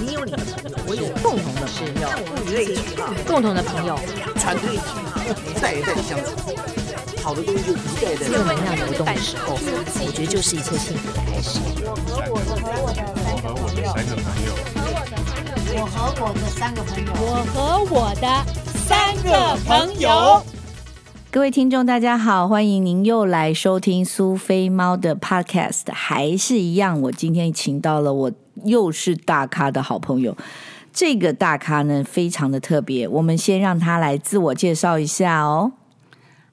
你有你的朋友，我有共同的朋友，物以类聚嘛，共同的朋友，团队一代一代的相处，好的东西就一代代正能量流动的时候，我觉得就是一切幸福的开始。我和我的我和我的三个朋友我和我的三个朋友，我和我的三个朋友。各位听众，大家好，欢迎您又来收听苏菲猫的 Podcast，还是一样，我今天请到了我又是大咖的好朋友。这个大咖呢，非常的特别，我们先让他来自我介绍一下哦。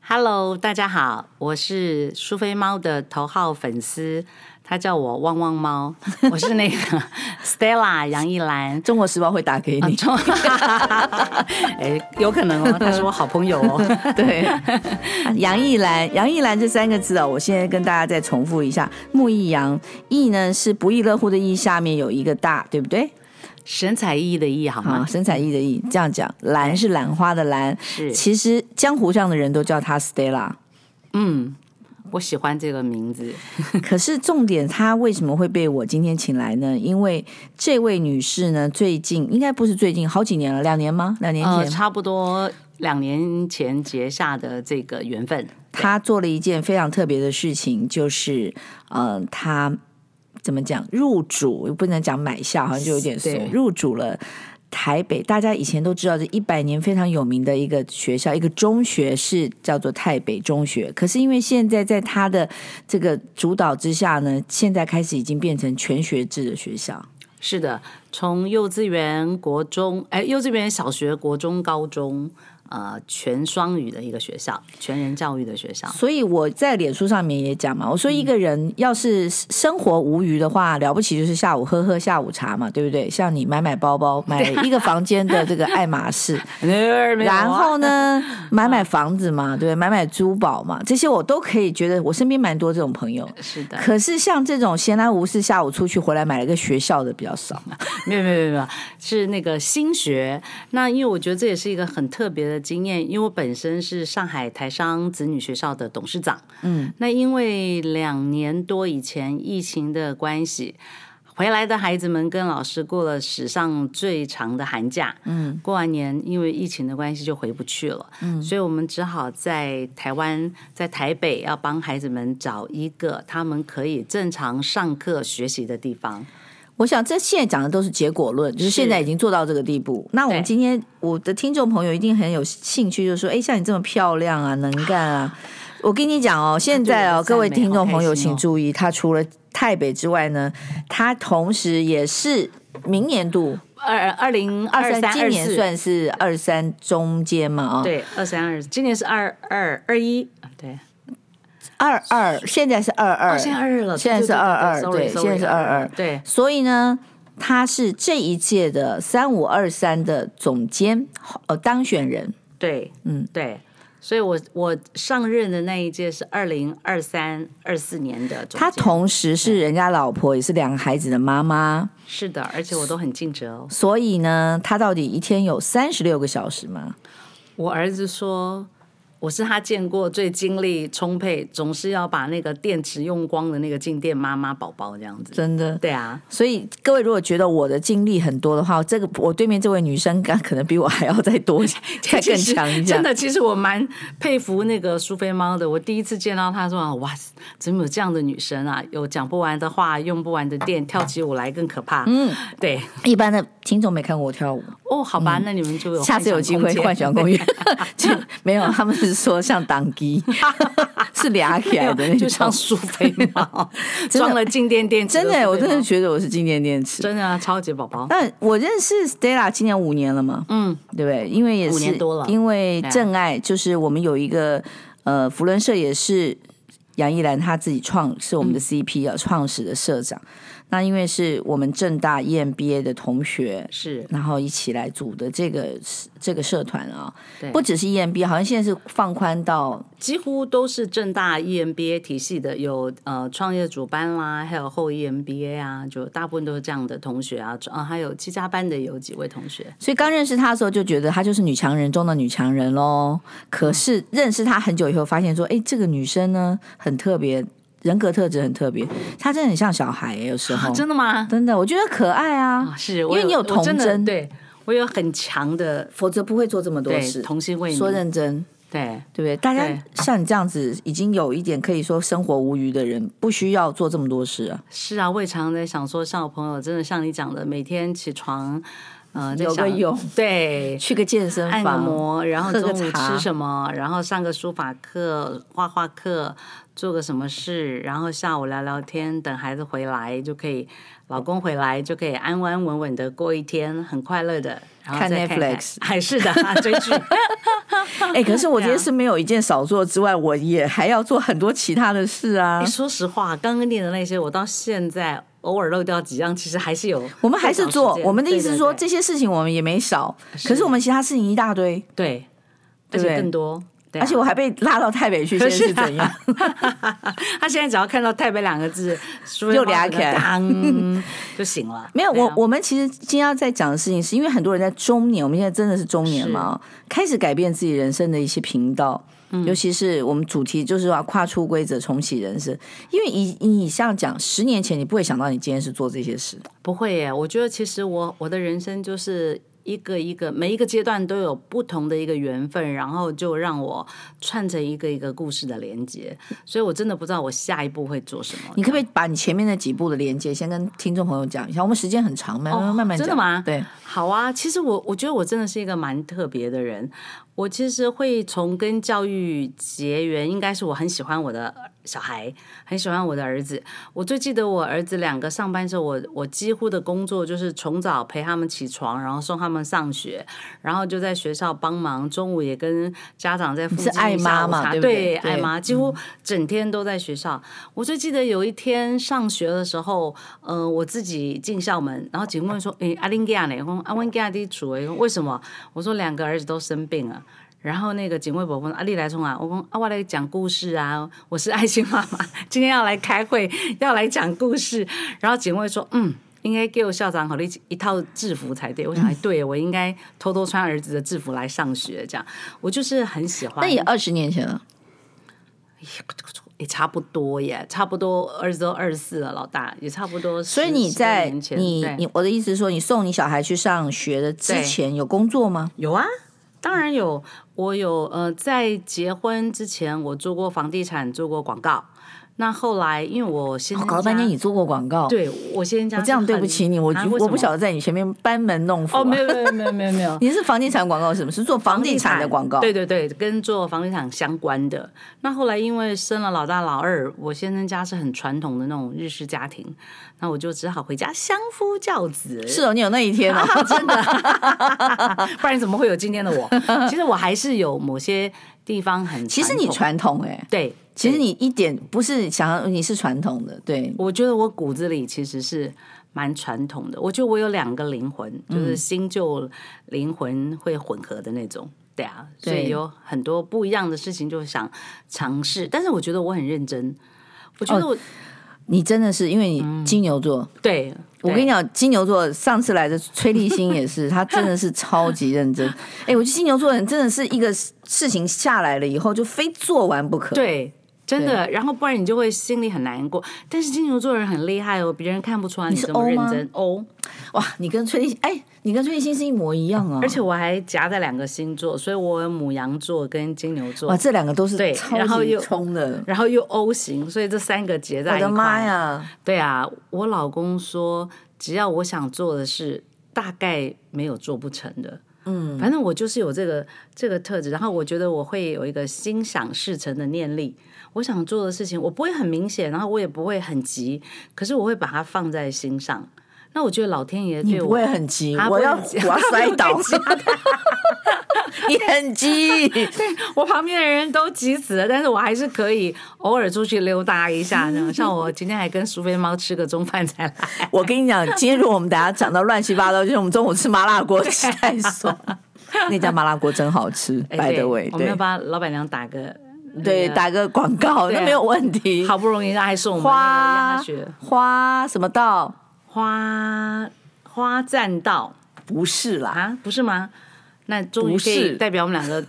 Hello，大家好，我是苏菲猫的头号粉丝。他叫我汪汪猫，我是那个 Stella 杨逸岚，中国时报会打给你，哎，有可能哦，他是我好朋友哦。对，杨逸岚，杨逸岚这三个字哦，我现在跟大家再重复一下，木易杨，易呢是不亦乐乎的易，下面有一个大，对不对？神采奕奕的奕，好吗？神采奕奕的奕，这样讲，兰是兰花的兰，是，其实江湖上的人都叫他 Stella，嗯。我喜欢这个名字，可是重点，她为什么会被我今天请来呢？因为这位女士呢，最近应该不是最近，好几年了，两年吗？两年前，呃，差不多两年前结下的这个缘分。她做了一件非常特别的事情，就是，呃，她怎么讲？入主，不能讲买下，好像就有点俗，入主了。台北，大家以前都知道，这一百年非常有名的一个学校，一个中学是叫做台北中学。可是因为现在在他的这个主导之下呢，现在开始已经变成全学制的学校。是的，从幼稚园、国中，哎，幼稚园、小学、国中、高中。呃，全双语的一个学校，全人教育的学校。所以我在脸书上面也讲嘛，我说一个人要是生活无余的话，了不起就是下午喝喝下午茶嘛，对不对？像你买买包包，买一个房间的这个爱马仕，然后呢，买买房子嘛，对，买买珠宝嘛，这些我都可以觉得，我身边蛮多这种朋友。是的。可是像这种闲来无事，下午出去回来买了一个学校的比较少。没有没有没有，是那个新学。那因为我觉得这也是一个很特别的。经验，因为我本身是上海台商子女学校的董事长，嗯，那因为两年多以前疫情的关系，回来的孩子们跟老师过了史上最长的寒假，嗯，过完年因为疫情的关系就回不去了，嗯，所以我们只好在台湾，在台北要帮孩子们找一个他们可以正常上课学习的地方。我想这现在讲的都是结果论，就是现在已经做到这个地步。那我们今天我的听众朋友一定很有兴趣，就是说，哎，像你这么漂亮啊，能干啊，我跟你讲哦，现在哦，各位听众朋友请注意，他除了台北之外呢，他同时也是明年度二二零二三，今年算是二三中间嘛啊，对，二三二四，今年是二二二一，对。二二，现在是二二，哦，现在二二了，现在是二二，对，现在是二二，对。所以呢，他是这一届的三五二三的总监，呃，当选人，对，嗯，对。所以我我上任的那一届是二零二三二四年的他同时是人家老婆，也是两个孩子的妈妈，是的，而且我都很尽责哦。所以呢，他到底一天有三十六个小时吗？我儿子说。我是他见过最精力充沛，总是要把那个电池用光的那个静电妈妈宝宝这样子。真的，对啊。所以各位如果觉得我的精力很多的话，这个我对面这位女生可能比我还要再多，再更 强一点。真的，其实我蛮佩服那个苏菲猫的。我第一次见到她说：“哇，怎么有这样的女生啊？有讲不完的话，用不完的电，跳起舞来更可怕。”嗯，对。一般的听众没看过我跳舞哦，好吧，嗯、那你们就有下次有机会幻想公园。没有，他们是说像当机，是俩起来的，就像苏菲猫 装了静电电池。真的，我真的觉得我是静电电池，真的啊，超级宝宝。但我认识 Stella 今年五年了嘛，嗯，对不对？因为也是五年多了，因为正爱就是我们有一个呃，福伦社也是杨逸岚他自己创，是我们的 CP 啊，创始的社长。那因为是我们正大 EMBA 的同学，是，然后一起来组的这个这个社团啊，对，不只是 EMBA，好像现在是放宽到几乎都是正大 EMBA 体系的，有呃创业主班啦，还有后 EMBA 啊，就大部分都是这样的同学啊，啊还有七家班的有几位同学，所以刚认识他的时候就觉得他就是女强人中的女强人喽。可是认识他很久以后，发现说，哎，这个女生呢很特别。人格特质很特别，他真的很像小孩，有时候、啊、真的吗？真的，我觉得可爱啊，啊是因为你有童真，对我有很强的，否则不会做这么多事。童心未泯，说认真，对对不对？大家像你这样子，已经有一点可以说生活无余的人，不需要做这么多事啊。是啊，我也常常在想说，像我朋友，真的像你讲的，每天起床。嗯，有个泳，对，去个健身房，按摩，然后中午吃什么，然后上个书法课、画画课，做个什么事，然后下午聊聊天，等孩子回来就可以，老公回来就可以安安稳稳的过一天，很快乐的。然后再看，看 Netflix，还是的，追剧。哎、欸，可是我今天是没有一件少做之外，我也还要做很多其他的事啊。你说实话，刚刚念的那些，我到现在。偶尔漏掉几样，其实还是有。我们还是做，我们的意思是说，这些事情我们也没少，可是我们其他事情一大堆，对，而且更多。而且我还被拉到台北去，现在是怎样？他现在只要看到台北两个字，就俩起来就行了。没有，我我们其实今天要在讲的事情，是因为很多人在中年，我们现在真的是中年嘛，开始改变自己人生的一些频道。尤其是我们主题就是要跨出规则，重启人生。因为以你像讲十年前，你不会想到你今天是做这些事，不会耶。我觉得其实我我的人生就是。一个一个，每一个阶段都有不同的一个缘分，然后就让我串成一个一个故事的连接，所以我真的不知道我下一步会做什么。你可不可以把你前面那几步的连接先跟听众朋友讲一下？我们时间很长，慢慢慢慢讲。真的吗？对，好啊。其实我我觉得我真的是一个蛮特别的人。我其实会从跟教育结缘，应该是我很喜欢我的小孩，很喜欢我的儿子。我最记得我儿子两个上班的时候，我我几乎的工作就是从早陪他们起床，然后送他们上学，然后就在学校帮忙，中午也跟家长在附近爱妈嘛，对不对？爱妈几乎整天都在学校。嗯、我最记得有一天上学的时候，嗯、呃，我自己进校门，然后警卫说：“诶，阿玲家呢？阿温家的主诶，为什么？”我说：“两个儿子都生病了。”然后那个警卫伯伯说：“阿丽来冲啊！我讲啊，我来讲故事啊！我是爱心妈妈，今天要来开会，要来讲故事。”然后警卫说：“嗯，应该给我校长好了一一套制服才对。”我想，哎对，我应该偷偷穿儿子的制服来上学。这样，我就是很喜欢。那也二十年前了，也差不多耶，差不多二十都二十四了，老大也差不多。所以你在你你我的意思是说，你送你小孩去上学的之前有工作吗？有啊。当然有，我有呃，在结婚之前，我做过房地产，做过广告。那后来，因为我先搞了半天，你做过广告，对我先讲，我这样对不起你，我我不晓得在你前面班门弄斧。哦，没有没有没有没有没有，你是房地产广告是什么？是做房地产的广告？对对对，跟做房地产相关的。那后来因为生了老大老二，我先生家是很传统的那种日式家庭，那我就只好回家相夫教子。是哦，你有那一天哦，真的，不然怎么会有今天的我？其实我还是有某些地方很，其实你传统哎，对。其实你一点不是想要，你是传统的，对。我觉得我骨子里其实是蛮传统的。我觉得我有两个灵魂，就是新旧灵魂会混合的那种，嗯、对啊。所以有很多不一样的事情就想尝试，但是我觉得我很认真。我觉得我、哦、你真的是因为你金牛座，嗯、对，我跟你讲，金牛座上次来的崔立新也是，他真的是超级认真。哎，我觉得金牛座人真的是一个事情下来了以后就非做完不可，对。真的，然后不然你就会心里很难过。但是金牛座人很厉害哦，别人看不出来你这么认真哦。哇，你跟崔丽哎，你跟崔丽欣是一模一样啊！而且我还夹在两个星座，所以我有母羊座跟金牛座。哇，这两个都是对，然后又冲的，然后又 O 型，所以这三个结在一块。我的妈呀！对啊，我老公说，只要我想做的事，大概没有做不成的。嗯，反正我就是有这个这个特质，然后我觉得我会有一个心想事成的念力。我想做的事情，我不会很明显，然后我也不会很急，可是我会把它放在心上。那我觉得老天爷对我，会很急，我要我要摔倒，你 很急，对，我旁边的人都急死了，但是我还是可以偶尔出去溜达一下。像我今天还跟苏菲猫吃个中饭才来。我跟你讲，今天如果我们大家讲到乱七八糟，就是我们中午吃麻辣锅吃太爽，那家麻辣锅真好吃。By the way，我们要帮老板娘打个。对，打个广告那没有问题。好不容易还送我们花花什么道？花花栈道？不是啦，啊，不是吗？那终于可以代表我们两个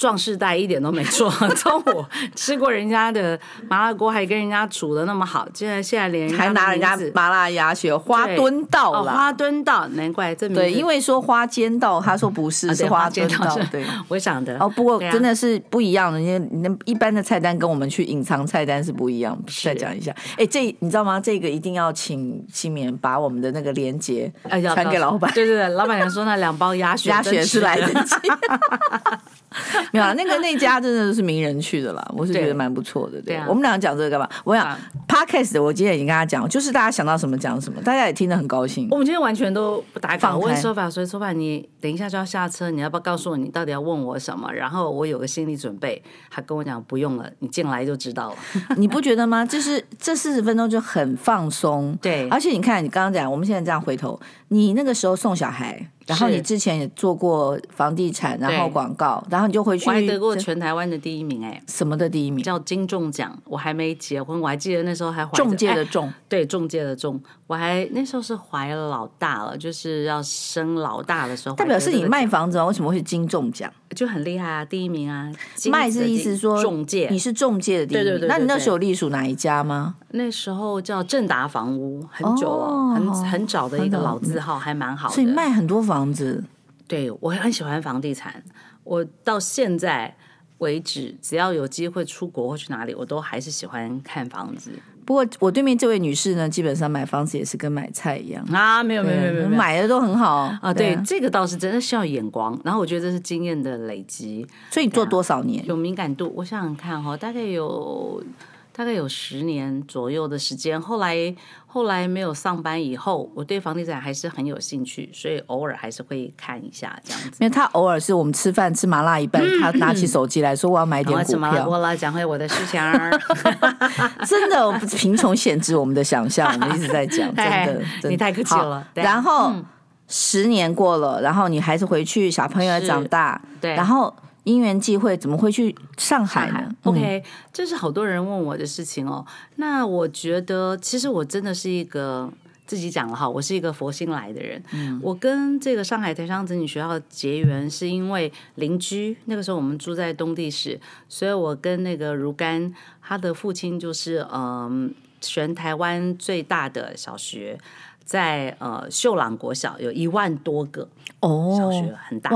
壮士代一点都没错，中午吃过人家的麻辣锅，还跟人家煮的那么好，竟然现在连还拿人家麻辣鸭血花墩道了，哦，花墩道，难怪这名字对，因为说花间道，他说不是，啊、是花墩道，对，我想的哦，不过真的是不一样的，因为那一般的菜单跟我们去隐藏菜单是不一样。再讲一下，哎，这你知道吗？这个一定要请青棉把我们的那个链接传给老板，对对对，老板娘说那两包鸭血，鸭血是来得及。没有，那个那家真的是名人去的啦，我是觉得蛮不错的。对，对啊、我们两个讲这个干嘛？我想、啊、Podcast，我今天已经跟他讲，就是大家想到什么讲什么，大家也听得很高兴。我们今天完全都不打卡。我问说法，所以说法，你等一下就要下车，你要不要告诉我你到底要问我什么？然后我有个心理准备。他跟我讲不用了，你进来就知道了。你不觉得吗？就是这四十分钟就很放松。对，而且你看，你刚刚讲，我们现在这样回头，你那个时候送小孩。然后你之前也做过房地产，然后广告，然后你就回去。我还得过全台湾的第一名哎，什么的第一名？叫金中奖。我还没结婚，我还记得那时候还怀中介的仲，对，中介的中。我还那时候是怀了老大了，就是要生老大的时候。代表是你卖房子啊？为什么会是金中奖？就很厉害啊，第一名啊。卖是意思说中介，你是中介的第一名。对对对。那你那时候隶属哪一家吗？那时候叫正达房屋，很久了，很很早的一个老字号，还蛮好的。所以卖很多房子。对，我很喜欢房地产。我到现在为止，只要有机会出国或去哪里，我都还是喜欢看房子。不过我对面这位女士呢，基本上买房子也是跟买菜一样啊，没有没有没有没有，买的都很好啊。对，这个倒是真的需要眼光。然后我觉得这是经验的累积。所以你做多少年？有敏感度，我想想看哈，大概有。大概有十年左右的时间，后来后来没有上班以后，我对房地产还是很有兴趣，所以偶尔还是会看一下这样子。因为他偶尔是我们吃饭吃麻辣一半，嗯、他拿起手机来说我要买点股票。我来讲回我的事情 真的贫穷限制我们的想象，我们一直在讲，真的，真的你太客气了。然后、嗯、十年过了，然后你还是回去，小朋友也长大，对，然后。因缘际会，怎么会去上海呢？OK，这是好多人问我的事情哦。那我觉得，其实我真的是一个自己讲了哈，我是一个佛心来的人。嗯，我跟这个上海台商子女学校结缘，是因为邻居。那个时候我们住在东地市，所以我跟那个如干，他的父亲就是嗯，全台湾最大的小学，在呃秀朗国小，有一万多个哦，小学很大。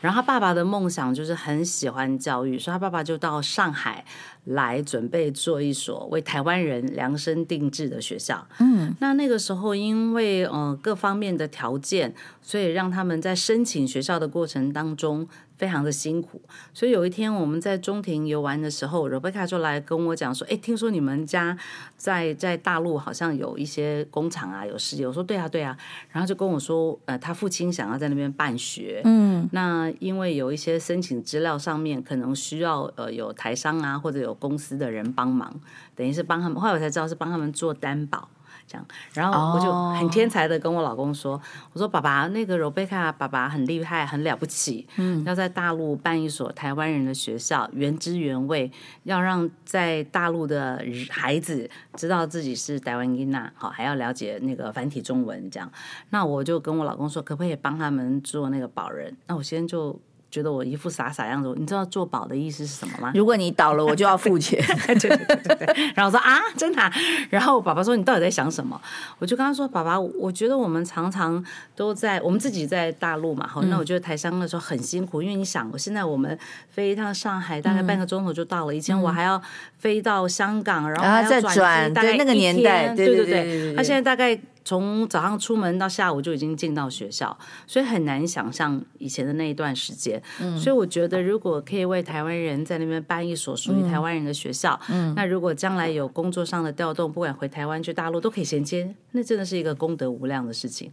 哦然后他爸爸的梦想就是很喜欢教育，所以他爸爸就到上海来准备做一所为台湾人量身定制的学校。嗯，那那个时候因为呃各方面的条件，所以让他们在申请学校的过程当中。非常的辛苦，所以有一天我们在中庭游玩的时候，Rebecca 就来跟我讲说：“哎，听说你们家在在大陆好像有一些工厂啊，有事业。”我说：“对啊，对啊。”然后就跟我说：“呃，他父亲想要在那边办学，嗯，那因为有一些申请资料上面可能需要呃有台商啊或者有公司的人帮忙，等于是帮他们。后来我才知道是帮他们做担保。”这样，然后我就很天才的跟我老公说：“ oh. 我说爸爸，那个 Rebecca 爸爸很厉害，很了不起，嗯，要在大陆办一所台湾人的学校，原汁原味，要让在大陆的孩子知道自己是台湾囡仔，好，还要了解那个繁体中文，这样。那我就跟我老公说，可不可以帮他们做那个保人？那我先就。”觉得我一副傻傻样子，你知道做保的意思是什么吗？如果你倒了，我就要付钱。对 对对对对。然后我说啊，真的啊？然后我爸爸说，你到底在想什么？我就跟他说，爸爸，我觉得我们常常都在我们自己在大陆嘛，好，那我觉得台商的时候很辛苦，因为你想，我现在我们飞一趟上海大概半个钟头就到了，以前我还要飞到香港，然后还要再转，对那个年代，对对对，他现在大概。从早上出门到下午就已经进到学校，所以很难想象以前的那一段时间。嗯，所以我觉得如果可以为台湾人在那边办一所属于台湾人的学校，嗯，那如果将来有工作上的调动，不管回台湾去大陆都可以衔接，那真的是一个功德无量的事情。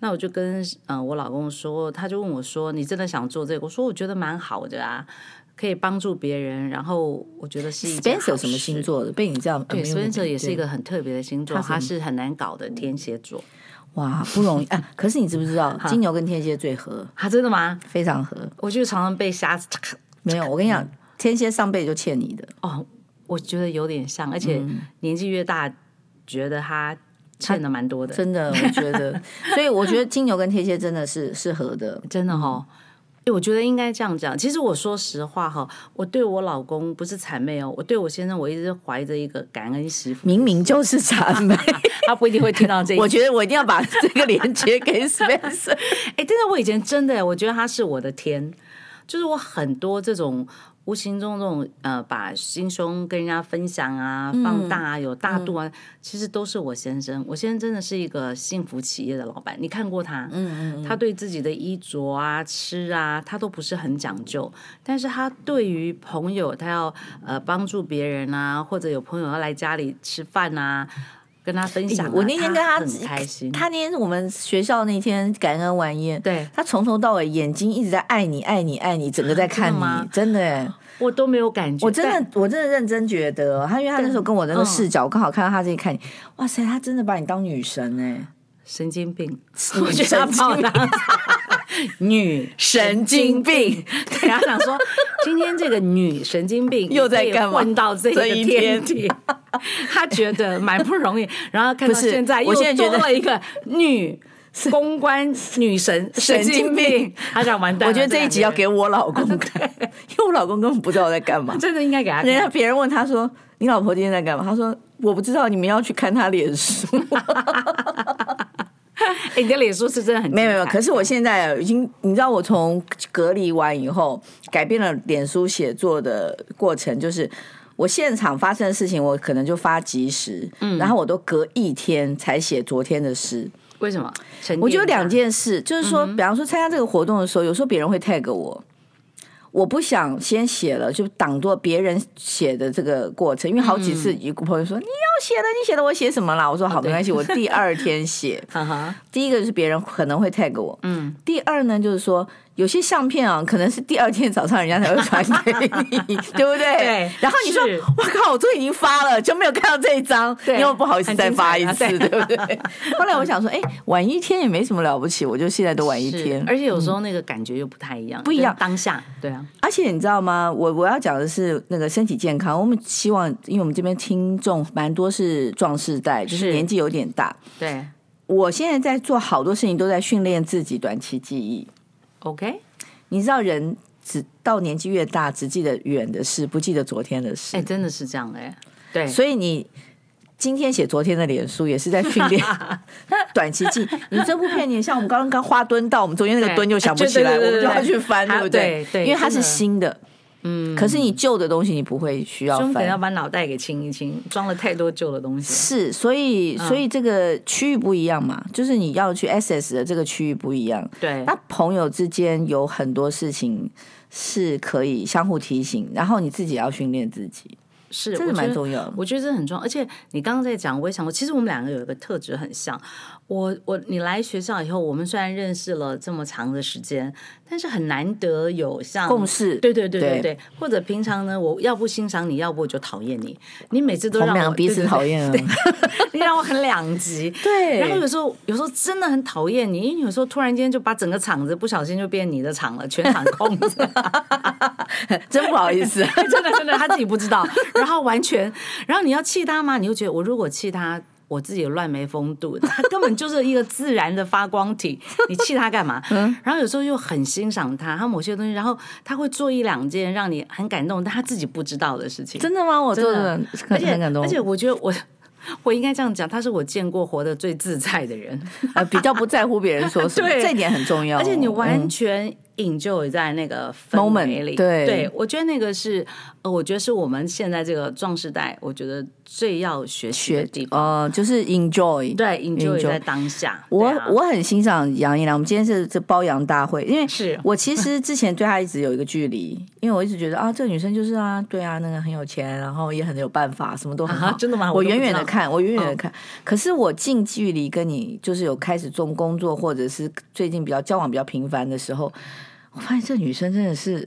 那我就跟嗯、呃、我老公说，他就问我说：“你真的想做这个？”我说：“我觉得蛮好的啊。”可以帮助别人，然后我觉得是。Spencer 什么星座的？被你这样对，Spencer 也是一个很特别的星座，他是很难搞的天蝎座。哇，不容易啊！可是你知不知道，金牛跟天蝎最合？啊，真的吗？非常合。我就常常被瞎子。没有，我跟你讲，天蝎上辈子就欠你的。哦，我觉得有点像，而且年纪越大，觉得他欠的蛮多的。真的，我觉得。所以我觉得金牛跟天蝎真的是适合的，真的哈。哎，我觉得应该这样讲。其实我说实话哈，我对我老公不是谄媚哦，我对我先生我一直怀着一个感恩媳妇。明明就是谄媚，他不一定会听到这一。我觉得我一定要把这个连接给 Spencer。哎，真的，我以前真的，我觉得他是我的天，就是我很多这种。无形中这种呃，把心胸跟人家分享啊，放大啊，有大度啊，嗯、其实都是我先生。我先生真的是一个幸福企业的老板，你看过他？嗯嗯，嗯他对自己的衣着啊、吃啊，他都不是很讲究。但是他对于朋友，他要呃帮助别人啊，或者有朋友要来家里吃饭啊。跟他分享，我那天跟他很开心。他那天我们学校那天感恩晚宴，对，他从头到尾眼睛一直在爱你，爱你，爱你，整个在看你，真的，我都没有感觉。我真的，我真的认真觉得，他因为他那时候跟我的那个视角，我刚好看到他这里看你，哇塞，他真的把你当女神哎，神经病，我觉得他把我当女神经病。对，他想说今天这个女神经病又在干嘛？混到这一天 他觉得蛮不容易，然后看到 现在又多了一个女公关女神神经病，他想完蛋。我觉得这一集要给我老公看，因为我老公根本不知道我在干嘛。真的应该给他看。人家别人问他说：“你老婆今天在干嘛？”他说：“我不知道，你们要去看他脸书。” 哎，你的脸书是真的很没有没有。可是我现在已经，你知道，我从隔离完以后，改变了脸书写作的过程，就是。我现场发生的事情，我可能就发即时，嗯，然后我都隔一天才写昨天的诗。为什么？我觉得两件事，就是说，比方说参加这个活动的时候，有时候别人会 tag 我。我不想先写了，就挡住别人写的这个过程，因为好几次一个朋友说、嗯、你要写的，你写的我写什么啦？我说好，没关系，我第二天写。第一个就是别人可能会 tag 我，嗯，第二呢就是说。有些相片啊，可能是第二天早上人家才会传给你，对不对？对。然后你说：“我靠，我都已经发了，就没有看到这一张，因为不好意思再发一次，对不对？” 后来我想说：“ 哎，晚一天也没什么了不起，我就现在都晚一天。”而且有时候那个感觉又不太一样，不一样。当下，对啊。而且你知道吗？我我要讲的是那个身体健康。我们希望，因为我们这边听众蛮多是壮士代，就是年纪有点大。对。我现在在做好多事情，都在训练自己短期记忆。OK，你知道人只到年纪越大，只记得远的事，不记得昨天的事。哎，真的是这样哎。对，所以你今天写昨天的脸书，也是在训练 短期记。你这部片，你像我们刚刚刚花蹲到，我们中间那个蹲就想不起来，我们就要去翻，对不对？对，因为它是新的。嗯，可是你旧的东西你不会需要翻，要把脑袋给清一清，装了太多旧的东西。是，所以所以这个区域不一样嘛，就是你要去 access 的这个区域不一样。对，那朋友之间有很多事情是可以相互提醒，然后你自己要训练自己。是，这个蛮重要的。我觉得这很重要，而且你刚刚在讲，我也想过，其实我们两个有一个特质很像。我我你来学校以后，我们虽然认识了这么长的时间，但是很难得有像共事。对对对对对，或者平常呢，我要不欣赏你，要不我就讨厌你。你每次都让我，彼此讨厌啊，你让我很两极。对，然后有时候有时候真的很讨厌你，因为有时候突然间就把整个场子不小心就变你的场了，全场空着，真不好意思，真的真的他自己不知道。然后完全，然后你要气他吗？你又觉得我如果气他。我自己乱没风度，他 根本就是一个自然的发光体，你气他干嘛？嗯然后有时候又很欣赏他，他某些东西，然后他会做一两件让你很感动，但他自己不知道的事情。真的吗？我做的很感动，而且我觉得我我应该这样讲，他是我见过活得最自在的人，呃，比较不在乎别人说什么，对，这一点很重要。而且你完全 enjoy 在那个氛围里，对，对我觉得那个是，呃，我觉得是我们现在这个壮世代，我觉得。最要学习的地方，呃，就是 enjoy，对，enjoy 在当下。我我很欣赏杨一良，我们今天是这包养大会，因为是我其实 之前对他一直有一个距离，因为我一直觉得啊，这个女生就是啊，对啊，那个很有钱，然后也很有办法，什么都很好。真的吗？我远远的看，我远远的看。可是我近距离跟你就是有开始做工作，或者是最近比较交往比较频繁的时候，我发现这女生真的是，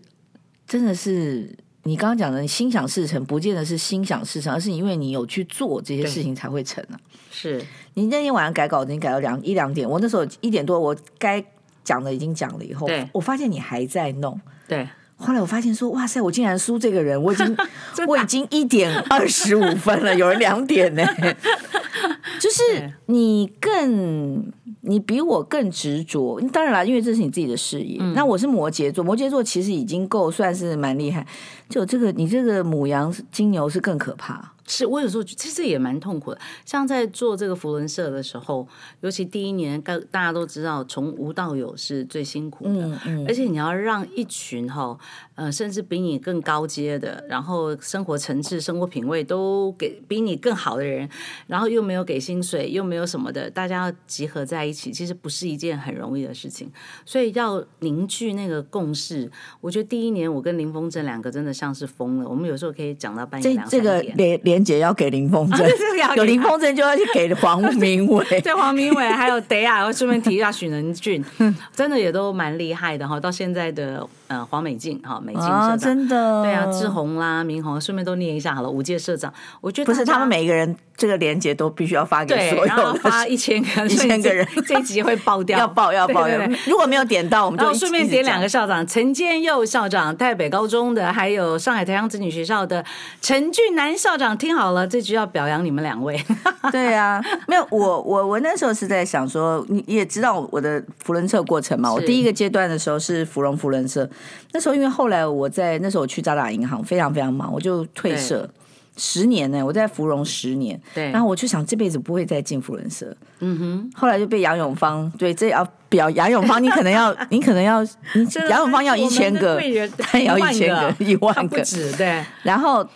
真的是。你刚刚讲的，你心想事成，不见得是心想事成，而是因为你有去做这些事情才会成啊。是你那天晚上改稿子，你改到两一两点，我那时候一点多，我该讲的已经讲了，以后我发现你还在弄。对，后来我发现说，哇塞，我竟然输这个人，我已经 我已经一点二十五分了，有人两点呢。就是你更你比我更执着。当然了，因为这是你自己的事业。嗯、那我是摩羯座，摩羯座其实已经够算是蛮厉害。就这个，你这个母羊金牛是更可怕。是我有时候其实也蛮痛苦的，像在做这个福伦社的时候，尤其第一年，大大家都知道，从无到有是最辛苦的，嗯嗯、而且你要让一群哈，呃，甚至比你更高阶的，然后生活层次、生活品味都给比你更好的人，然后又没有给薪水，又没有什么的，大家要集合在一起，其实不是一件很容易的事情，所以要凝聚那个共识。我觉得第一年我跟林峰正两个真的像是疯了，我们有时候可以讲到半夜两三点。连结要给林凤珍，有林凤珍就要去给黄明伟，对黄明伟还有德亚，我顺便提一下许能俊，真的也都蛮厉害的哈。到现在的呃黄美静哈，美静社长，真的。对啊，志宏啦、明宏，顺便都念一下好了。五届社长，我觉得不是他们每一个人这个连结都必须要发给所有，然后发 一千个一千个人，这一集会爆掉，要爆要爆要。如果没有点到，我们就顺便点两个校长：陈建佑校长，台北高中的，还有上海台阳子女学校的陈俊南校长，听好了，这局要表扬你们两位。对啊，没有我我我那时候是在想说，你也知道我的福伦社过程嘛。我第一个阶段的时候是芙蓉福伦社，那时候因为后来我在那时候我去渣打银行，非常非常忙，我就退社十年呢。我在芙蓉十年，对，然后我就想这辈子不会再进福伦社。嗯哼，后来就被杨永芳，对，这要表杨永芳，你可能要，你可能要，杨永芳要一千个，他要一千个，一万个，不止对，然后。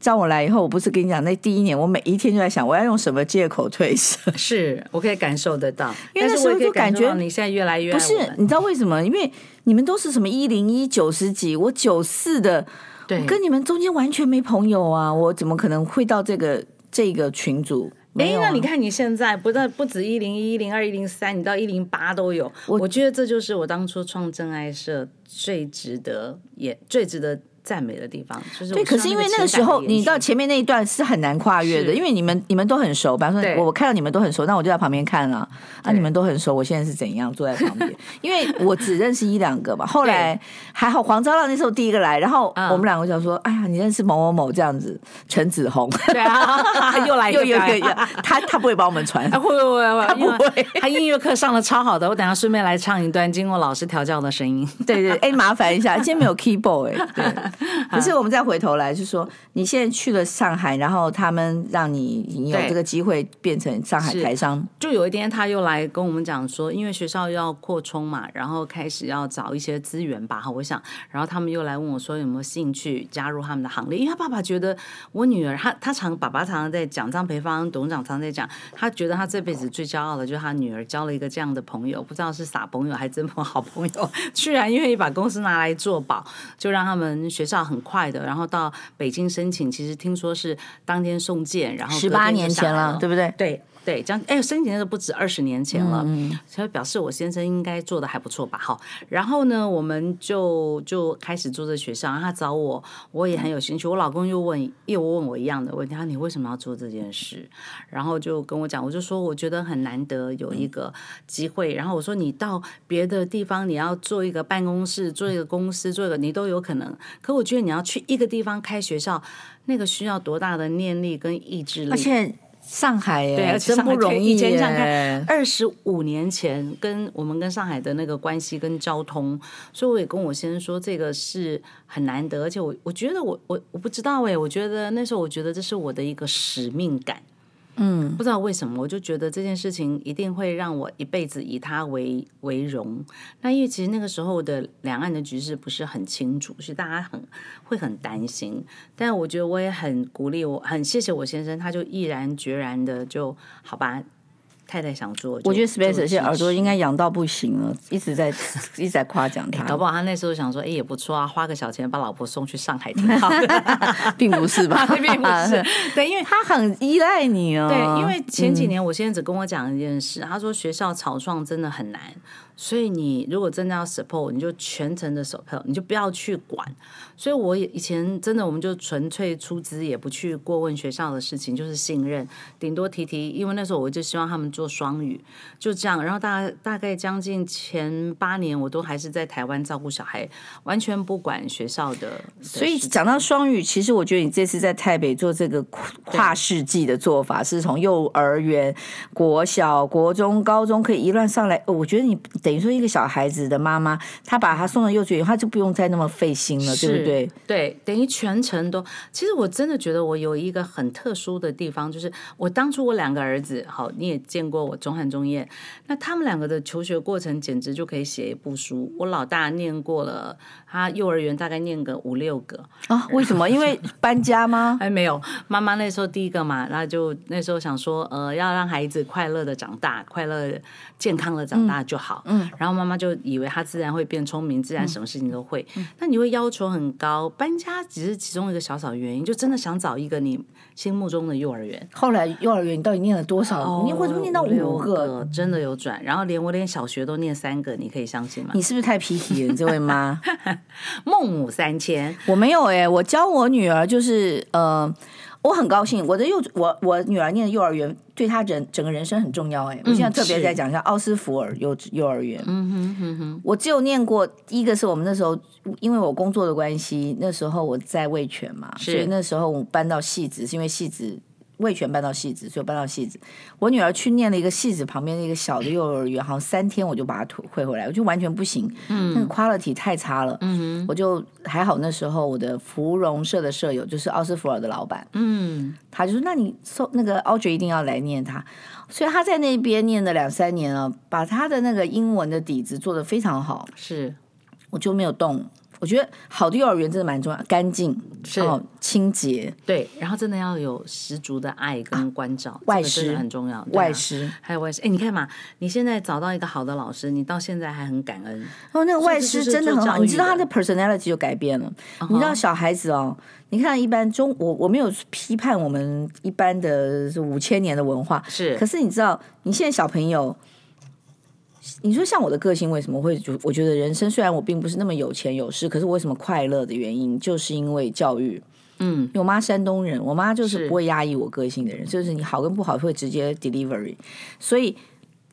招我来以后，我不是跟你讲，那第一年我每一天就在想，我要用什么借口退社？是我可以感受得到，因为那时候就感觉你现在越来越不是，你知道为什么？因为你们都是什么一零一九十几，我九四的，对，跟你们中间完全没朋友啊！我怎么可能会到这个这个群组？哎，那你看你现在不但不止一零一、一零二、一零三，你到一零八都有。我我觉得这就是我当初创真爱社最值得，也最值得。赞美的地方就是对，可是因为那个时候你到前面那一段是很难跨越的，因为你们你们都很熟，比方说我看到你们都很熟，那我就在旁边看了啊，你们都很熟，我现在是怎样坐在旁边？因为我只认识一两个嘛，后来还好黄昭亮那时候第一个来，然后我们两个就说，哎呀，你认识某某某这样子，陈子红，对啊，又来又又又，他他不会帮我们传，会会会，他不会，他音乐课上的超好的，我等下顺便来唱一段经过老师调教的声音，对对，哎，麻烦一下，今天没有 keyboard 哎，对。可是我们再回头来，就是说你现在去了上海，然后他们让你你有这个机会变成上海台商。就有一天他又来跟我们讲说，因为学校要扩充嘛，然后开始要找一些资源吧。哈，我想，然后他们又来问我说有没有兴趣加入他们的行列？因为他爸爸觉得我女儿，他他常爸爸常常在讲，张培芳董事长常常在讲，他觉得他这辈子最骄傲的就是他女儿交了一个这样的朋友，不知道是傻朋友还是真朋友好朋友，居然愿意把公司拿来做保，就让他们学校很。快的，然后到北京申请，其实听说是当天送件，然后十八年前了，对不对？对。对，将哎，申请的不止二十年前了，所以表示我先生应该做的还不错吧？好，然后呢，我们就就开始住这学校，然后他找我，我也很有兴趣。我老公又问，又问我一样的问题，他说你为什么要做这件事？然后就跟我讲，我就说我觉得很难得有一个机会。然后我说你到别的地方，你要做一个办公室，做一个公司，做一个你都有可能。可我觉得你要去一个地方开学校，那个需要多大的念力跟意志力？而且。上海对，而且真不容易。以前想看二十五年前跟我们跟上海的那个关系跟交通，所以我也跟我先生说，这个是很难得，而且我我觉得我我我不知道哎，我觉得那时候我觉得这是我的一个使命感。嗯，不知道为什么，我就觉得这件事情一定会让我一辈子以他为为荣。那因为其实那个时候的两岸的局势不是很清楚，所以大家很会很担心。但我觉得我也很鼓励，我很谢谢我先生，他就毅然决然的就好吧。太太想做，我觉得 Spencer 现在耳朵应该痒到不行了，一直在一直在夸奖他。搞不好他那时候想说，哎，也不错啊，花个小钱把老婆送去上海挺好的，并不是吧？并不是，对，因为他很依赖你哦。对，因为前几年我先生只跟我讲一件事，他说学校草创真的很难。所以你如果真的要 support，你就全程的 support，你就不要去管。所以我以前真的，我们就纯粹出资，也不去过问学校的事情，就是信任，顶多提提。因为那时候我就希望他们做。双语，就这样。然后大大概将近前八年，我都还是在台湾照顾小孩，完全不管学校的。的所以讲到双语，其实我觉得你这次在台北做这个跨世纪的做法，是从幼儿园、国小、国中、高中可以一乱上来。我觉得你等于说一个小孩子的妈妈，她把他送到幼稚园，她就不用再那么费心了，对不对？对，等于全程都。其实我真的觉得我有一个很特殊的地方，就是我当初我两个儿子，好，你也见过我中汉中业，那他们两个的求学过程简直就可以写一部书。我老大念过了，他幼儿园大概念个五六个啊？为什么？因为搬家吗？哎，没有，妈妈那时候第一个嘛，那就那时候想说，呃，要让孩子快乐的长大，快乐健康的长大就好。嗯，然后妈妈就以为他自然会变聪明，自然什么事情都会。嗯，那你会要求很高，搬家只是其中一个小小原因，就真的想找一个你心目中的幼儿园。后来幼儿园你到底念了多少？哦，你为什么念到五个？真的有转，然后连我连小学都念三个，你可以相信吗？你是不是太 picky 了，这位妈？孟母三迁，我没有哎、欸，我教我女儿就是呃。我很高兴，我的幼我我女儿念的幼儿园对她人整个人生很重要哎。我现在特别在讲一下奥斯福尔幼幼儿园。嗯哼哼哼。我只有念过一个，是我们那时候因为我工作的关系，那时候我在味全嘛，所以那时候我搬到戏子，是因为汐止。味全搬到戏子，所以搬到戏子。我女儿去念了一个戏子旁边的一个小的幼儿园，好像三天我就把她退回回来，我就完全不行，嗯，那个 quality 太差了，嗯，我就还好。那时候我的芙蓉社的舍友就是奥斯福尔的老板，嗯，他就说：“那你送那个 Audrey 一定要来念他。”所以他在那边念了两三年了，把他的那个英文的底子做得非常好，是，我就没有动。我觉得好的幼儿园真的蛮重要，干净是哦，清洁对，然后真的要有十足的爱跟关照，啊、外师很重要，啊、外师还有外师。哎，你看嘛，你现在找到一个好的老师，你到现在还很感恩哦。那个外师真的很好，你知道他的 personality 就改变了。Uh huh、你知道小孩子哦，你看一般中我我没有批判我们一般的五千年的文化是，可是你知道你现在小朋友。你说像我的个性为什么会就我觉得人生虽然我并不是那么有钱有势，可是我为什么快乐的原因就是因为教育。嗯，因为我妈山东人，我妈就是不会压抑我个性的人，是就是你好跟不好会直接 delivery。所以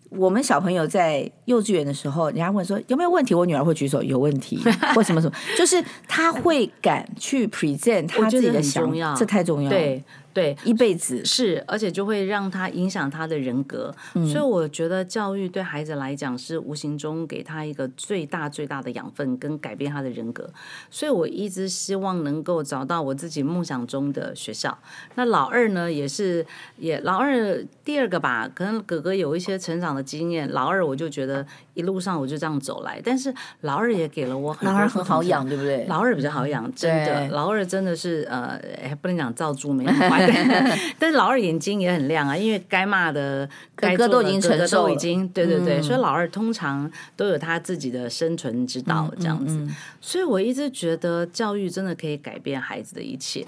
我们小朋友在幼稚园的时候，人家问说有没有问题，我女儿会举手，有问题 或什么什么，就是她会敢去 present 她自己的想法，这太重要了。对。对，一辈子是，而且就会让他影响他的人格，嗯、所以我觉得教育对孩子来讲是无形中给他一个最大最大的养分，跟改变他的人格。所以我一直希望能够找到我自己梦想中的学校。那老二呢，也是也老二第二个吧，可能哥哥有一些成长的经验，老二我就觉得一路上我就这样走来，但是老二也给了我很多老二很好养，对不对？老二比较好养，真的，老二真的是呃，不能讲造猪没 但是老二眼睛也很亮啊，因为该骂的哥哥都已经承受，已经对对对，嗯、所以老二通常都有他自己的生存之道这样子。嗯嗯嗯、所以我一直觉得教育真的可以改变孩子的一切。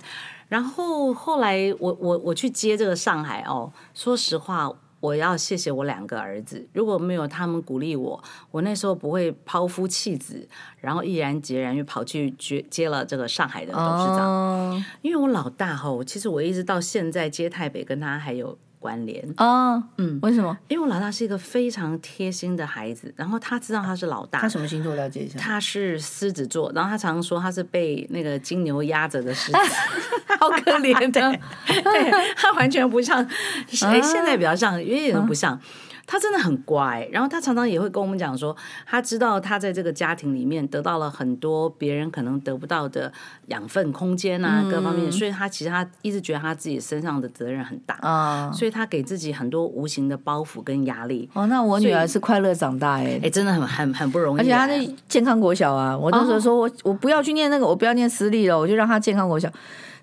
然后后来我我我去接这个上海哦，说实话。我要谢谢我两个儿子，如果没有他们鼓励我，我那时候不会抛夫弃子，然后毅然决然又跑去接接了这个上海的董事长。Oh. 因为我老大吼，其实我一直到现在接台北跟他还有。关联啊，哦、嗯，为什么？因为我老大是一个非常贴心的孩子，然后他知道他是老大。他什么星座？了解一下。他是狮子座，然后他常常说他是被那个金牛压着的狮子，好可怜的。对，他完全不像，哎，现在比较像，因为一点都不像。他真的很乖，然后他常常也会跟我们讲说，他知道他在这个家庭里面得到了很多别人可能得不到的养分、空间啊，各方面，所以他其实他一直觉得他自己身上的责任很大啊，所以他给自己很多无形的包袱跟压力。哦，那我女儿是快乐长大哎，哎，真的很很很不容易，而且她是健康国小啊，我那时候说我我不要去念那个，我不要念私立了，我就让她健康国小。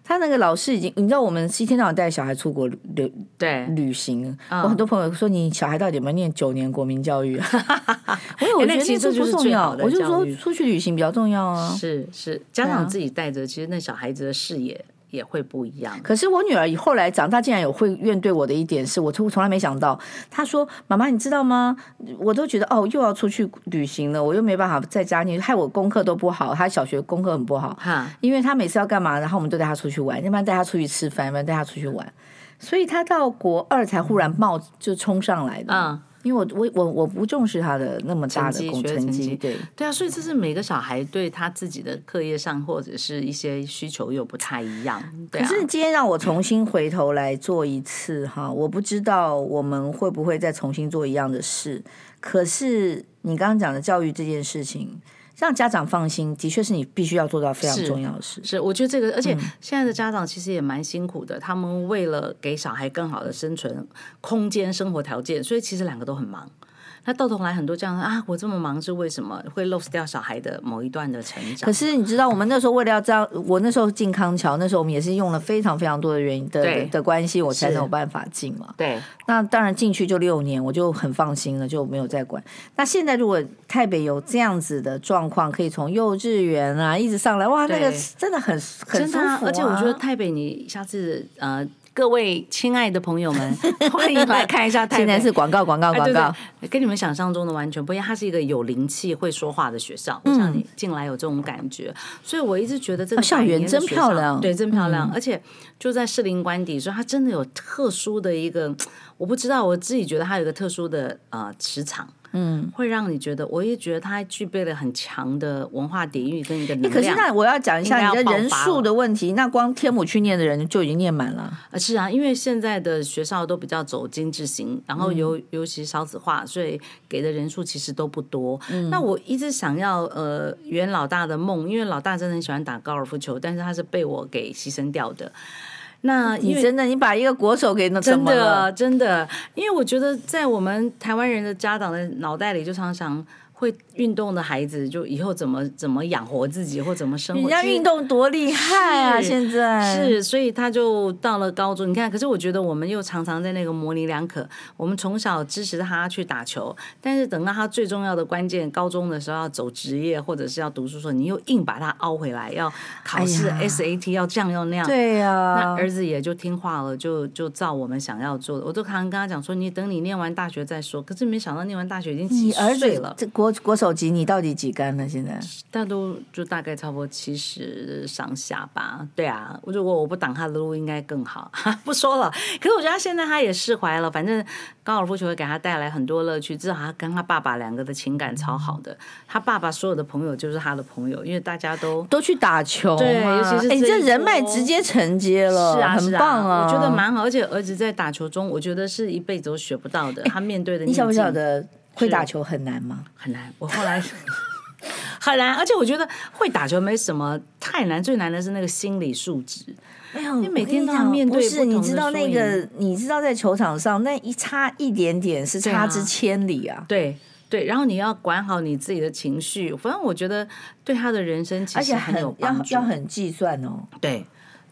他那个老师已经，你知道我们一天到晚带小孩出国旅对旅行，我很多朋友说，你小孩到底有没有念九年国民教育啊？我有，我觉得其实这不重要，我就说出去旅行比较重要啊。是是，家长自己带着，其实那小孩子的视野。也会不一样。可是我女儿后来长大，竟然有会怨对我的一点是，我从从来没想到。她说：“妈妈，你知道吗？我都觉得哦，又要出去旅行了，我又没办法在家，你害我功课都不好。她小学功课很不好，哈，因为她每次要干嘛，然后我们都带她出去玩，要不然带她出去吃饭，要不然带她出去玩。所以她到国二才忽然冒就冲上来的。嗯。因为我我我我不重视他的那么大的成绩，成绩对对啊，所以这是每个小孩对他自己的课业上或者是一些需求又不太一样。对啊，可是今天让我重新回头来做一次哈，我不知道我们会不会再重新做一样的事。可是你刚刚讲的教育这件事情。让家长放心，的确是你必须要做到非常重要的事。是，是我觉得这个，而且现在的家长其实也蛮辛苦的，嗯、他们为了给小孩更好的生存空间、生活条件，所以其实两个都很忙。那到头来很多这样啊，我这么忙是为什么会 lose 掉小孩的某一段的成长？可是你知道，我们那时候为了要这样，我那时候进康桥，那时候我们也是用了非常非常多的原因的的，的关系，我才能有办法进嘛。对，那当然进去就六年，我就很放心了，就没有再管。那现在如果台北有这样子的状况，可以从幼稚园啊一直上来，哇，那个真的很很舒服啊。而且我觉得台北，你下次呃。各位亲爱的朋友们，欢迎来看一下台北。现在是广告，广告，广告，跟你们想象中的完全不一样。它是一个有灵气、会说话的学校，我想你进来有这种感觉。所以我一直觉得这个校园真漂亮，对，真漂亮。而且就在士林官邸，所以它真的有特殊的一个，我不知道，我自己觉得它有一个特殊的呃磁场。嗯，会让你觉得，我也觉得他具备了很强的文化底蕴跟一个能量。可是那我要讲一下你的人数的问题，那光天母去念的人就已经念满了。啊，是啊，因为现在的学校都比较走精致型，然后尤尤其少子化，所以给的人数其实都不多。嗯，那我一直想要呃圆老大的梦，因为老大真的很喜欢打高尔夫球，但是他是被我给牺牲掉的。那你真的，你把一个国手给弄真的真的，因为我觉得在我们台湾人的家长的脑袋里，就常常。会运动的孩子，就以后怎么怎么养活自己，或怎么生活？人家运动多厉害啊！现在是，所以他就到了高中。你看，可是我觉得我们又常常在那个模棱两可。我们从小支持他去打球，但是等到他最重要的关键，高中的时候要走职业或者是要读书的时候，你又硬把他凹回来，要考试 SAT 要这样要那样。对呀，那儿子也就听话了，就就照我们想要做的。我都常常跟他讲说，你等你念完大学再说。可是没想到念完大学已经几岁了。这国国手级，你到底几杆了？现在大都就大概差不多七十上下吧。对啊，如果我不挡他的路，应该更好。不说了。可是我觉得他现在他也释怀了。反正高尔夫球会给他带来很多乐趣，至少他跟他爸爸两个的情感超好的。他爸爸所有的朋友就是他的朋友，因为大家都都去打球，对，尤其是哎，这人脉直接承接了，是啊，很棒啊，我觉得蛮好。而且儿子在打球中，我觉得是一辈子都学不到的。他面对的，你晓不晓得？会打球很难吗？很难。我后来 很难，而且我觉得会打球没什么太难，最难的是那个心理素质。哎呦，你每天都要面对不，不是？你知道那个？你知道在球场上那一差一点点是差之千里啊！对对，然后你要管好你自己的情绪。反正我觉得对他的人生其实很有帮助，要要很计算哦。对。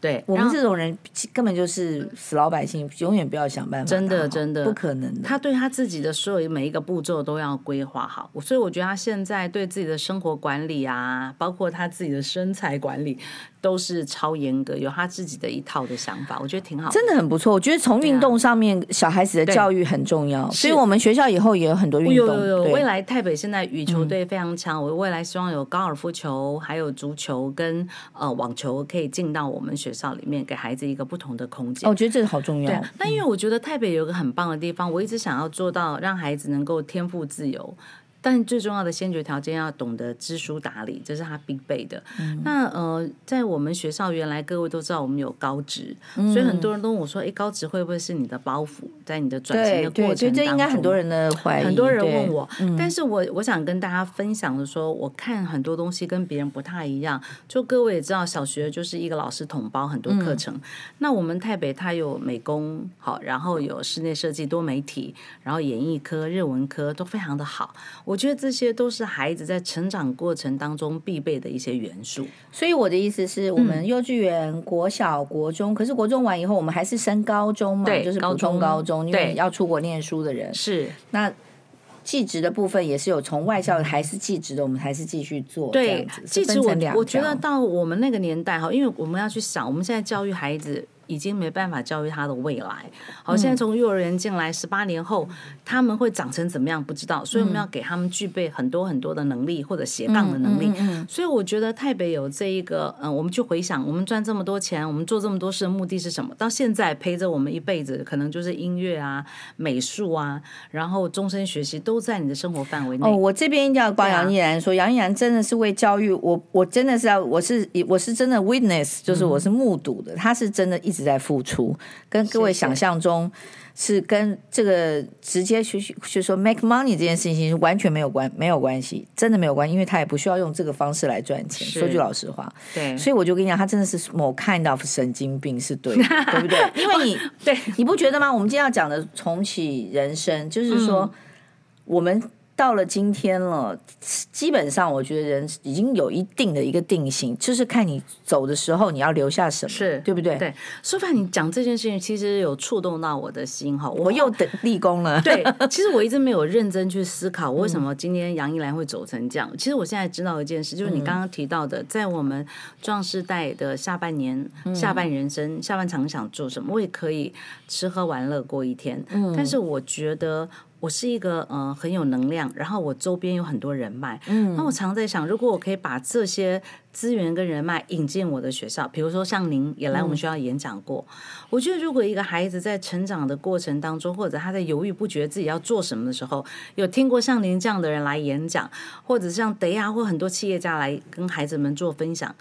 对我们这种人根本就是死老百姓，永远不要想办法。真的，真的不可能的。他对他自己的所有每一个步骤都要规划好，所以我觉得他现在对自己的生活管理啊，包括他自己的身材管理。都是超严格，有他自己的一套的想法，我觉得挺好，真的很不错。我觉得从运动上面，小孩子的教育很重要，所以我们学校以后也有很多运动。有有有，未来台北现在羽球队非常强，我未来希望有高尔夫球、还有足球跟呃网球可以进到我们学校里面，给孩子一个不同的空间。我觉得这个好重要。那因为我觉得台北有个很棒的地方，我一直想要做到让孩子能够天赋自由。但最重要的先决条件要懂得知书达理，这是他必备的。嗯、那呃，在我们学校原来各位都知道我们有高职，嗯、所以很多人都问我说：“哎，高职会不会是你的包袱，在你的转型的过程当中？”对，对，这应该很多人的怀疑。很多人问我，嗯、但是我我想跟大家分享的说，我看很多东西跟别人不太一样。就各位也知道，小学就是一个老师统包很多课程。嗯、那我们台北它有美工，好，然后有室内设计、多媒体，然后演艺科、日文科都非常的好。我觉得这些都是孩子在成长过程当中必备的一些元素。所以我的意思是我们幼稚园、嗯、国小、国中，可是国中完以后，我们还是升高中嘛，对就是普通高中，高中因为要出国念书的人是那。技职的部分也是有从外校还是技职的，我们还是继续做。对，技职我我觉得到我们那个年代哈，因为我们要去想，我们现在教育孩子已经没办法教育他的未来。好，现在从幼儿园进来，十八年后他们会长成怎么样不知道，所以我们要给他们具备很多很多的能力或者斜杠的能力。所以我觉得台北有这一个，嗯，我们去回想，我们赚这么多钱，我们做这么多事的目的是什么？到现在陪着我们一辈子，可能就是音乐啊、美术啊，然后终身学习都在你的生活范围内。哦，我这边一定要帮杨逸然说，杨逸然真的是为教育我，我真的是要，我是我是真的 witness，就是我是目睹的，他是真的一直在付出，跟各位想象中。是跟这个直接去去说 make money 这件事情是完全没有关没有关系，真的没有关系，因为他也不需要用这个方式来赚钱。说句老实话，对，所以我就跟你讲，他真的是某 kind of 神经病，是对的，对不对？因为你 对你不觉得吗？我们今天要讲的重启人生，就是说、嗯、我们。到了今天了，基本上我觉得人已经有一定的一个定型，就是看你走的时候你要留下什么，是对不对？对，舒凡，你讲这件事情其实有触动到我的心哈，我又等立功了。对，其实我一直没有认真去思考，为什么今天杨一兰会走成这样。嗯、其实我现在知道一件事，就是你刚刚提到的，在我们壮世代的下半年、嗯、下半人生、下半场想做什么，我也可以吃喝玩乐过一天。嗯，但是我觉得。我是一个呃很有能量，然后我周边有很多人脉，嗯，那我常在想，如果我可以把这些资源跟人脉引进我的学校，比如说像您也来我们学校演讲过，嗯，我觉得如果一个孩子在成长的过程当中，或者他在犹豫不决自己要做什么的时候，有听过像您这样的人来演讲，或者像德亚或很多企业家来跟孩子们做分享。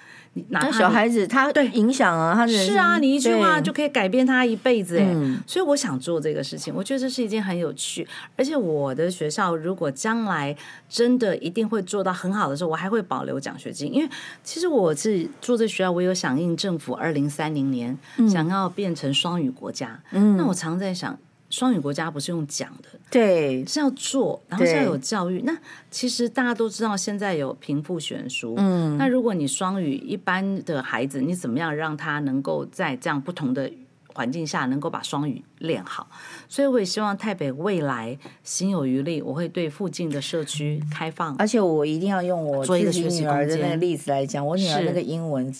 那小孩子他对。影响啊，他是啊，你一句话就可以改变他一辈子哎、嗯，所以我想做这个事情，我觉得这是一件很有趣，而且我的学校如果将来真的一定会做到很好的时候，我还会保留奖学金，因为其实我是做这学校，我有响应政府二零三零年想要变成双语国家，嗯，那我常在想。双语国家不是用讲的，对，是要做，然后是要有教育。那其实大家都知道，现在有贫富悬殊。嗯，那如果你双语一般的孩子，你怎么样让他能够在这样不同的环境下能够把双语练好？所以我也希望台北未来心有余力，我会对附近的社区开放。而且我一定要用我自己女儿的那个例子来讲，我女儿那个英文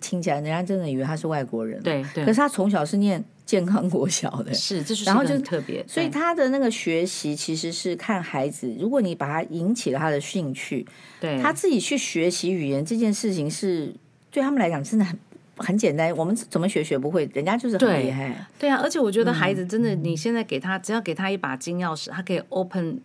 听起来，人家真的以为她是外国人。对，对，可是她从小是念。健康国小的是，这是然后就特别，所以他的那个学习其实是看孩子，如果你把他引起了他的兴趣，对，他自己去学习语言这件事情是对他们来讲真的很很简单。我们怎么学学不会，人家就是很厉害。对，对啊，而且我觉得孩子真的，你现在给他，只要给他一把金钥匙，他可以 open。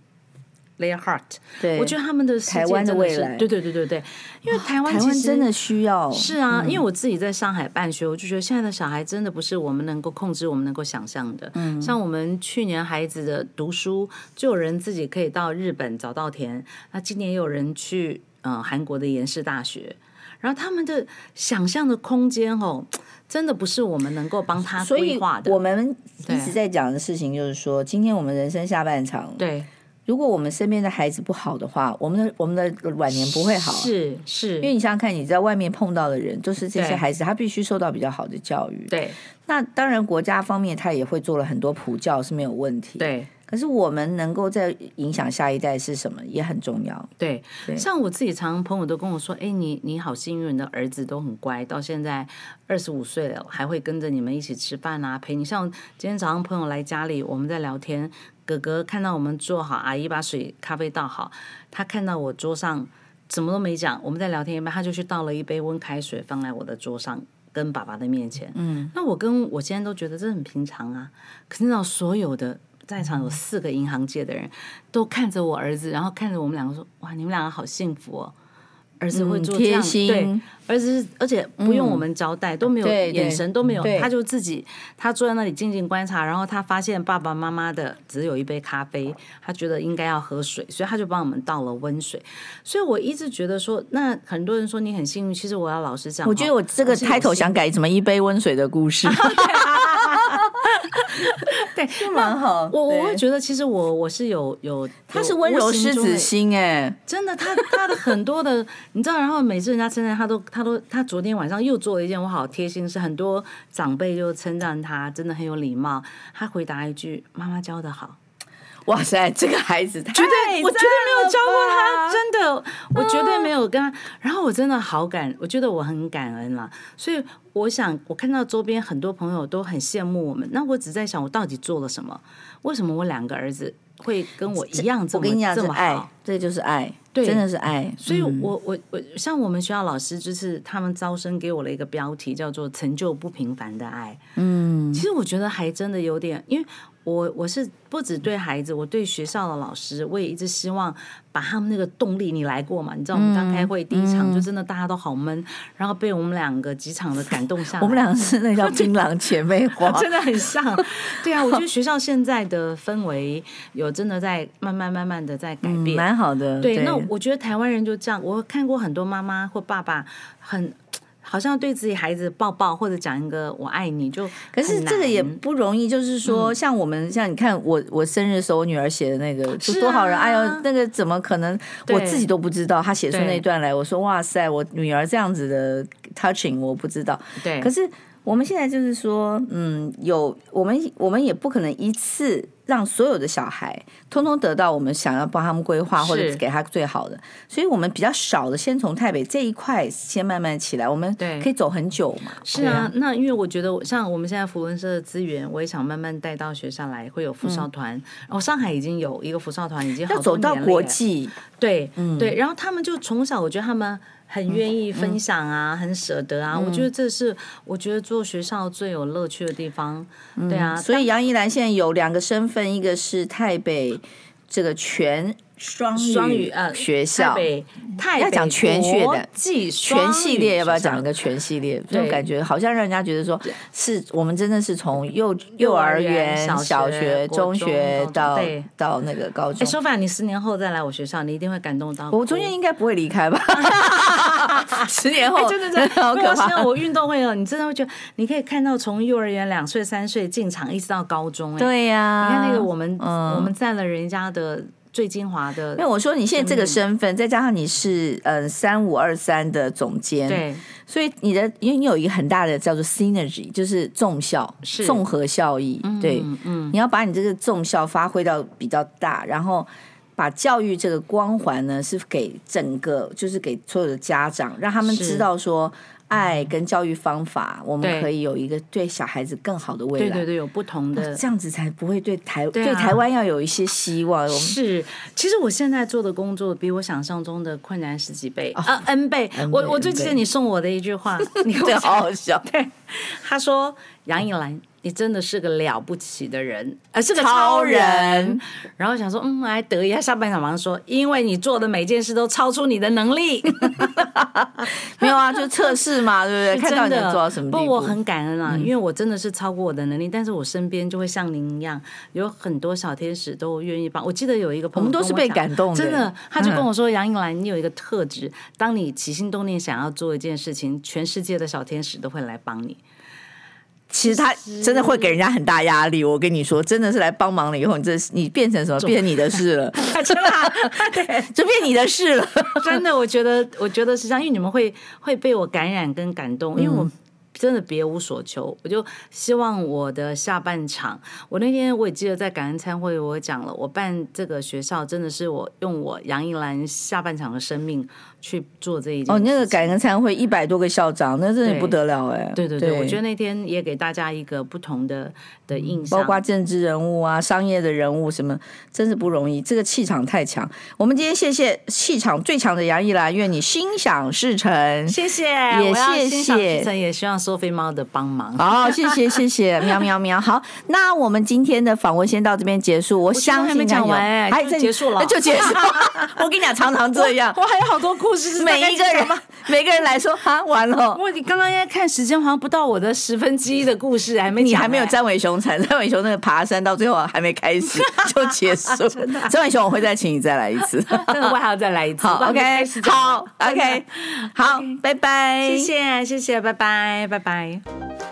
Their heart，对，我觉得他们的台湾的未来，对对对对对，因为台湾台湾真的需要，是啊，因为我自己在上海办学，我就觉得现在的小孩真的不是我们能够控制，我们能够想象的。嗯，像我们去年孩子的读书，就有人自己可以到日本早稻田，那今年也有人去嗯、呃、韩国的延世大学，然后他们的想象的空间哦，真的不是我们能够帮他规划的。我们一直在讲的事情就是说，今天我们人生下半场，对。如果我们身边的孩子不好的话，我们的我们的晚年不会好。是是，因为你想想看，你在外面碰到的人都是这些孩子，他必须受到比较好的教育。对，那当然国家方面他也会做了很多普教是没有问题。对。可是我们能够在影响下一代是什么也很重要。对，像我自己常常朋友都跟我说：“哎，你你好幸运，你的儿子都很乖，到现在二十五岁了，还会跟着你们一起吃饭啊，陪你。”像今天早上朋友来家里，我们在聊天，哥哥看到我们做好，阿姨把水咖啡倒好，他看到我桌上什么都没讲，我们在聊天一般，他就去倒了一杯温开水放在我的桌上，跟爸爸的面前。嗯，那我跟我现在都觉得这很平常啊，可是那所有的。在场有四个银行界的人，都看着我儿子，然后看着我们两个说：“哇，你们两个好幸福哦！儿子会做这样，嗯、对，儿子而且不用我们交代，嗯、都没有眼神都没有，他就自己他坐在那里静静观察，然后他发现爸爸妈妈的只有一杯咖啡，他觉得应该要喝水，所以他就帮我们倒了温水。所以我一直觉得说，那很多人说你很幸运，其实我要老实讲，我觉得我这个 title 想改什么一杯温水的故事。对，是蛮好。我我会觉得，其实我我是有有，他是温柔狮子心哎，真的，他他的很多的，你知道，然后每次人家称赞他都他都他昨天晚上又做了一件我好贴心，事很多长辈就称赞他，真的很有礼貌。他回答一句：“妈妈教的好。”哇塞，这个孩子绝对，我绝对没有教过他，真的。我我绝对没有跟他。然后我真的好感，我觉得我很感恩啦。所以我想，我看到周边很多朋友都很羡慕我们，那我只在想，我到底做了什么？为什么我两个儿子会跟我一样这么我跟你讲这么爱？这就是爱，对真的是爱。所以我，嗯我我我像我们学校老师，就是他们招生给我了一个标题，叫做“成就不平凡的爱”。嗯，其实我觉得还真的有点，因为我我是不止对孩子，我对学校的老师，我也一直希望把他们那个动力。你来过嘛？你知道我们刚开会第一场就真的大家都好闷，然后被我们两个几场的感动下来。我们两个是那叫 槟榔姐妹花，真的很像。对啊，我觉得学校现在的氛围有真的在慢慢慢慢的在改变，蛮好的。对，那我觉得台湾人就这样，我看过很多妈妈或爸爸很。好像对自己孩子抱抱或者讲一个“我爱你”，就可是这个也不容易。就是说，像我们像你看我我生日的时候，我女儿写的那个，就多少人？哎呦，那个怎么可能？我自己都不知道。她写出那段来，我说哇塞，我女儿这样子的 touching，我不知道。对，可是我们现在就是说，嗯，有我们我们也不可能一次。让所有的小孩通通得到我们想要帮他们规划或者给他最好的，所以我们比较少的先从台北这一块先慢慢起来，我们可以走很久嘛。是啊，那因为我觉得像我们现在福文社的资源，我也想慢慢带到学校来，会有福少团。哦、嗯，上海已经有一个福少团，已经好要走到国际。对，嗯，对，然后他们就从小，我觉得他们。很愿意分享啊，嗯、很舍得啊，嗯、我觉得这是我觉得做学校最有乐趣的地方，嗯、对啊。所以杨怡兰现在有两个身份，一个是台北这个全。双语呃学校，要讲全学的全系列，要不要讲一个全系列？就感觉好像让人家觉得说，是我们真的是从幼幼儿园、小学、中学到到那个高中。哎，说反，你十年后再来我学校，你一定会感动到。我中间应该不会离开吧？十年后，真的真的 好可怕。我运动会了，你真的会觉得你可以看到从幼儿园两岁三岁进场，一直到高中。哎，对呀，你看那个我们我们占了人家的。最精华的，因为我说你现在这个身份，再加上你是嗯三五二三的总监，对，所以你的因为你有一个很大的叫做 synergy，就是综效，是。综合效益，对，嗯，你要把你这个综效发挥到比较大，然后把教育这个光环呢，是给整个，就是给所有的家长，让他们知道说。爱跟教育方法，我们可以有一个对小孩子更好的未来。对对对，有不同的，这样子才不会对台对台湾要有一些希望。是，其实我现在做的工作比我想象中的困难十几倍啊，N 倍。我我最记得你送我的一句话，你对，好好笑。对，他说杨颖兰。你真的是个了不起的人，呃，是个超人。超人然后想说，嗯，来得意下下半场，马上说，因为你做的每件事都超出你的能力。没有啊，就测试嘛，对不对？看到你能做到什么地步。不，我很感恩啊，嗯、因为我真的是超过我的能力，但是我身边就会像您一样，有很多小天使都愿意帮。我记得有一个朋友，我们都是被感动的，真的，他就跟我说，杨宜兰，你有一个特质，当你起心动念想要做一件事情，全世界的小天使都会来帮你。其实他真的会给人家很大压力，我跟你说，真的是来帮忙了以后，你这你变成什么？变成你的事了，真的，对，就变你的事了。真的，我觉得，我觉得是这样，因为你们会会被我感染跟感动，因为我真的别无所求，我就希望我的下半场，我那天我也记得在感恩餐会，我讲了，我办这个学校真的是我用我杨宜兰下半场的生命。去做这一件哦，那个感恩餐会一百多个校长，那真的不得了哎！对对对，对我觉得那天也给大家一个不同的的印象，包括政治人物啊、商业的人物什么，真是不容易，这个气场太强。我们今天谢谢气场最强的杨一兰，愿你心想事成，谢谢，也谢谢，也希望 Sophie 猫的帮忙。好，谢谢谢谢，喵喵喵。好，那我们今天的访问先到这边结束。我相信讲完哎，还结束了，就结束。我跟你讲，常常这样，我还有好多故。每一个人吗，每个人来说，哈，完了。我你刚刚应该看时间，好像不到我的十分之一的故事还没讲。你还没有詹伟雄惨，詹伟雄那个爬山到最后还没开始就结束。詹伟雄，我会再请你再来一次，真的我还要再来一次。好，OK，好，OK，好，拜拜，谢谢，谢谢，拜拜，拜拜。